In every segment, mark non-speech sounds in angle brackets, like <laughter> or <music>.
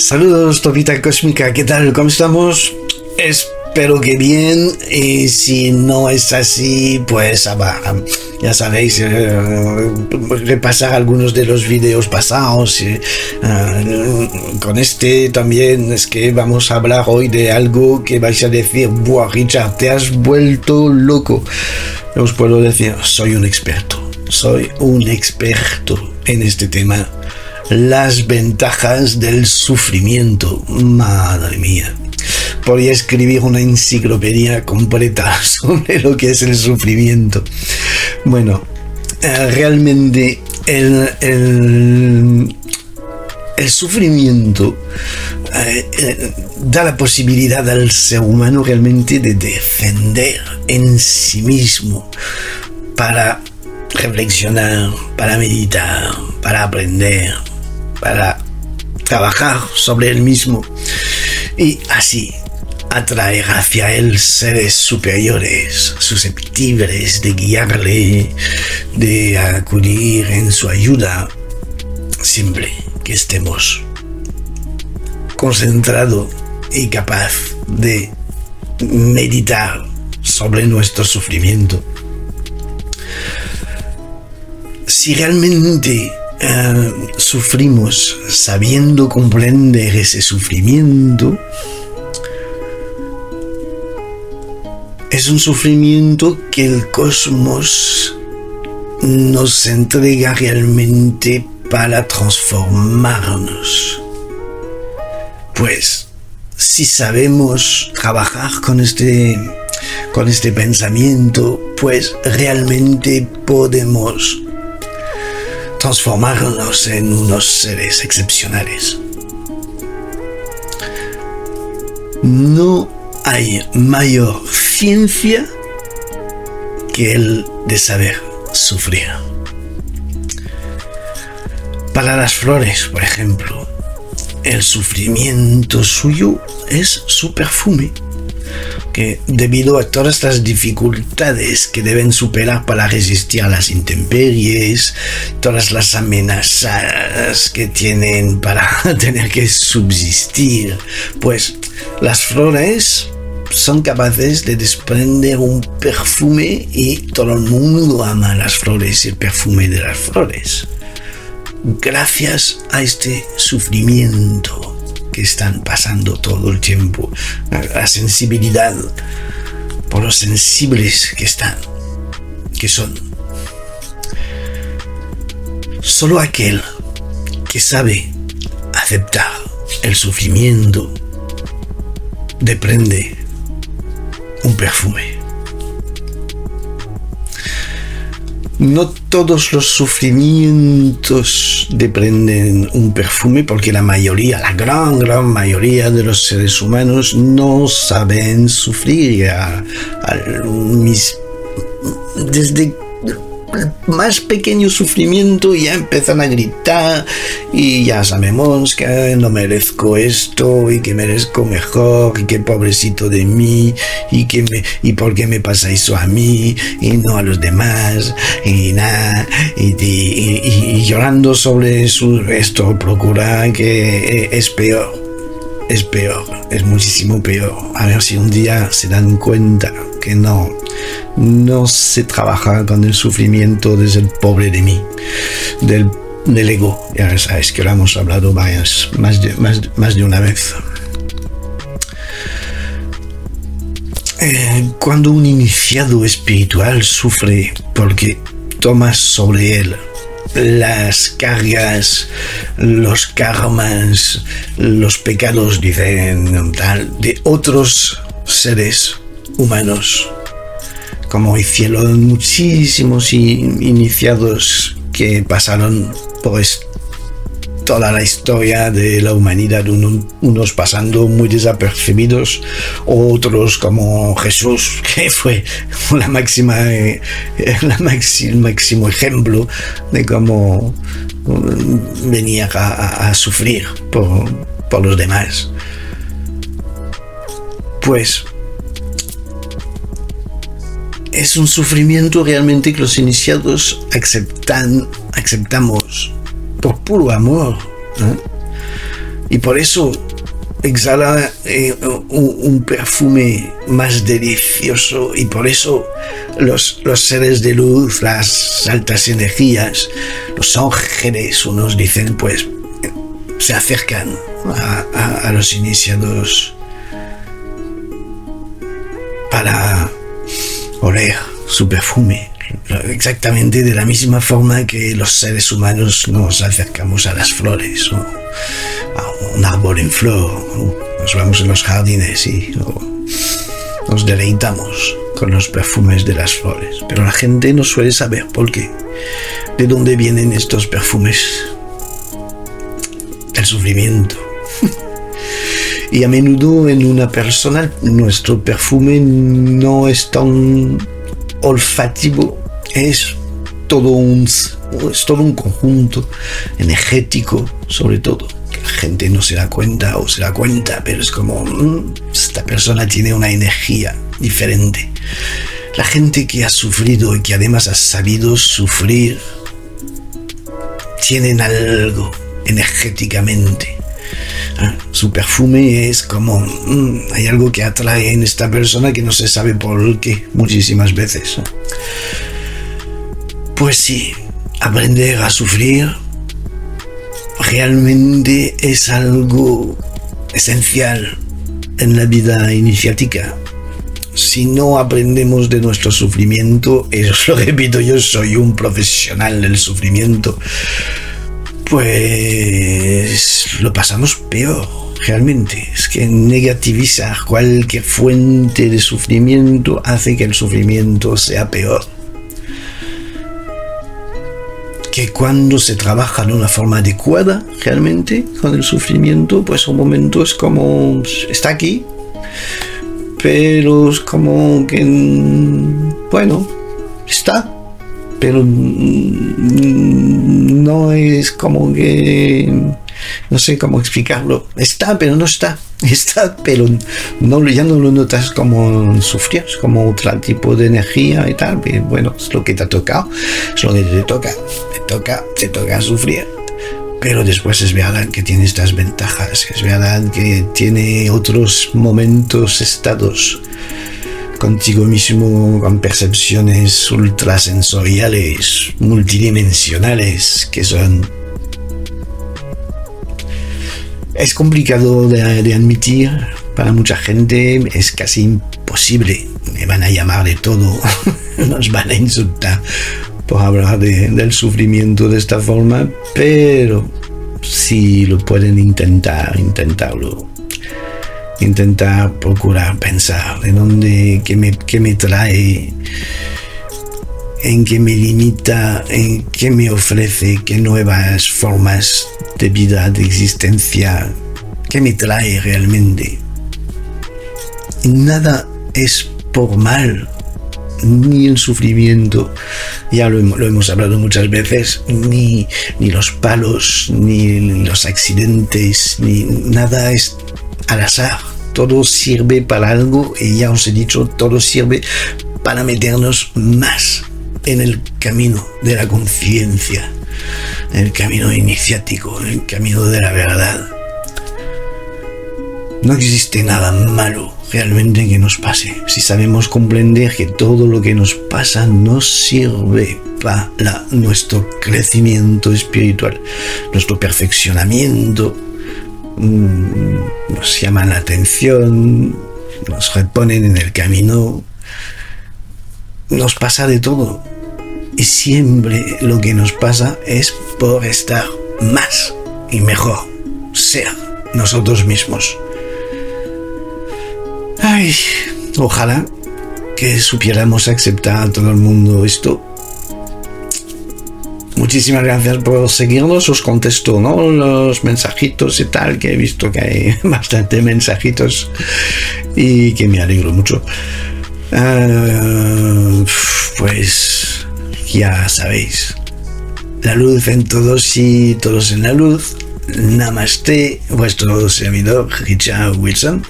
Saludos, Topita Cósmica, ¿qué tal? ¿Cómo estamos? Espero que bien. Y si no es así, pues ya sabéis, eh, repasar algunos de los videos pasados. Eh, con este también es que vamos a hablar hoy de algo que vais a decir, buah, Richard, te has vuelto loco. Os puedo decir, soy un experto. Soy un experto en este tema las ventajas del sufrimiento. Madre mía. Podría escribir una enciclopedia completa <laughs> sobre lo que es el sufrimiento. Bueno, eh, realmente el, el, sufrimiento eh, eh, da la posibilidad al ser humano realmente de defender en sí mismo para reflexionar, para meditar, para aprender, para trabajar sobre él mismo y así atraer hacia él seres superiores, susceptibles de guiarle, de acudir en su ayuda, siempre que estemos concentrado y capaz de meditar sobre nuestro sufrimiento. Si realmente eh, sufrimos sabiendo comprender ese sufrimiento, es un sufrimiento que el cosmos nos entrega realmente para transformarnos. Pues si sabemos trabajar con este con este pensamiento, pues realmente podemos transformarnos en unos seres excepcionales. No hay mayor ciencia que el de saber sufrir. Para las flores, por ejemplo, el sufrimiento suyo es su perfume que debido a todas estas dificultades que deben superar para resistir a las intemperies, todas las amenazas que tienen para <laughs> tener que subsistir, pues las flores son capaces de desprender un perfume y todo el mundo ama las flores y el perfume de las flores. Gracias a este sufrimiento que están pasando todo el tiempo, la sensibilidad por los sensibles que están, que son. Solo aquel que sabe aceptar el sufrimiento deprende un perfume. No todos los sufrimientos dependen un perfume porque la mayoría, la gran, gran mayoría de los seres humanos no saben sufrir. desde más pequeño sufrimiento ya empiezan a gritar y ya sabemos que no merezco esto y que merezco mejor y que pobrecito de mí y que me, y por qué me pasa eso a mí y no a los demás y nada y, llorando sobre su, esto procura que es peor es peor, es muchísimo peor. A ver si un día se dan cuenta que no, no se trabaja con el sufrimiento desde el pobre de mí, del, del ego. Ya sabes que lo hemos hablado más, de, más, de una vez. Eh, cuando un iniciado espiritual sufre porque tomas sobre él las cargas, los karmas, los pecados, dicen tal, de otros seres humanos, como hicieron muchísimos iniciados que pasaron por toda la historia de la humanidad, unos pasando muy desapercibidos, otros como Jesús, <laughs> que fue la máxima, eh, máximo ejemplo de cómo mm, venía a, sufrir por, por los demás. Pues es un sufrimiento realmente que los iniciados aceptan, aceptamos por puro amor. Y por eso exhala eh, un, perfume más delicioso y por eso los, los, seres de luz, las altas energías, los ángeles, unos dicen pues se acercan a, los iniciados para oler su perfume, exactamente de la misma forma que los seres humanos nos acercamos a las flores o a un árbol en flor, nos vamos en los jardines y nos deleitamos con los perfumes de las flores. Pero la gente no suele saber por qué, de dónde vienen estos perfumes el sufrimiento. <laughs> y a menudo en una persona nuestro perfume no es tan olfativo, es todo un, es todo un conjunto energético, sobre todo. Que la gente no se da cuenta o se da cuenta, pero es como mm, esta persona tiene una energía diferente. La gente que ha sufrido y que además ha sabido sufrir tienen algo energéticamente. Su perfume es como mm, hay algo que atrae en esta persona que no se sabe por qué muchísimas veces. Pues sí, aprender a sufrir realmente es algo esencial en la vida iniciática. Si no aprendemos de nuestro sufrimiento, <laughs> eso lo repito, yo soy un profesional del sufrimiento pues lo pasamos peor, realmente. Es que negativizar cualquier fuente de sufrimiento hace que el sufrimiento sea peor. Que cuando se trabaja de una forma adecuada, realmente, con el sufrimiento, pues un momento es como, está aquí, pero es como que, bueno, está, pero no es como que no sé cómo explicarlo. Está, pero no está. <laughs> Está, pero no, ya no lo notas como sufrir, como otro tipo de energía y tal. bueno, es lo que te ha tocado, es lo que te toca. Te toca, te toca sufrir. Pero después es verdad que tiene estas ventajas, es verdad que tiene otros momentos, estados contigo mismo con percepciones ultrasensoriales, multidimensionales, que son... Es complicado de, admitir para mucha gente, es casi imposible. Me van a llamar de todo, <laughs> nos van a insultar por hablar del sufrimiento de esta forma, pero si lo pueden intentar, intentarlo intentar procurar pensar de dónde, qué me, qué me trae, en qué me limita, en qué me ofrece, qué nuevas formas de vida, de existencia, qué me trae realmente. Nada es por mal, ni el sufrimiento, ya lo, lo, hemos hablado muchas veces, ni, ni los palos, ni los accidentes, ni nada es al azar todo sirve para algo y ya os he dicho, todo sirve para meternos más en el camino de la conciencia, en el camino iniciático, en el camino de la verdad. No existe nada malo realmente que nos pase si sabemos comprender que todo lo que nos pasa nos sirve para nuestro crecimiento espiritual, nuestro perfeccionamiento nos llaman la atención, nos reponen en el camino, nos pasa de todo. Y siempre lo que nos pasa es por estar más y mejor, ser nosotros mismos. Ay, ojalá que supiéramos aceptar a todo el mundo esto Muchísimas gracias por seguirnos. Os contesto ¿no? los mensajitos y tal, que he visto que hay <laughs> bastante mensajitos y que me alegro mucho. Ah, pues ya sabéis, la luz en todos y todos en la luz. Namaste, vuestro servidor Richard Wilson.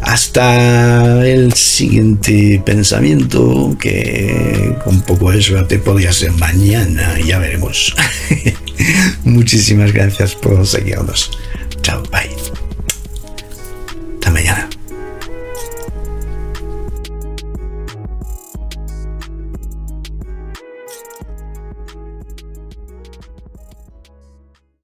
Hasta el siguiente pensamiento, que con poco de suerte podría ser mañana, ya veremos. <laughs> Muchísimas gracias por seguirnos. Chao, bye.